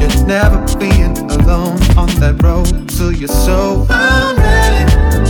you're never being alone on that road to your soul. Oh,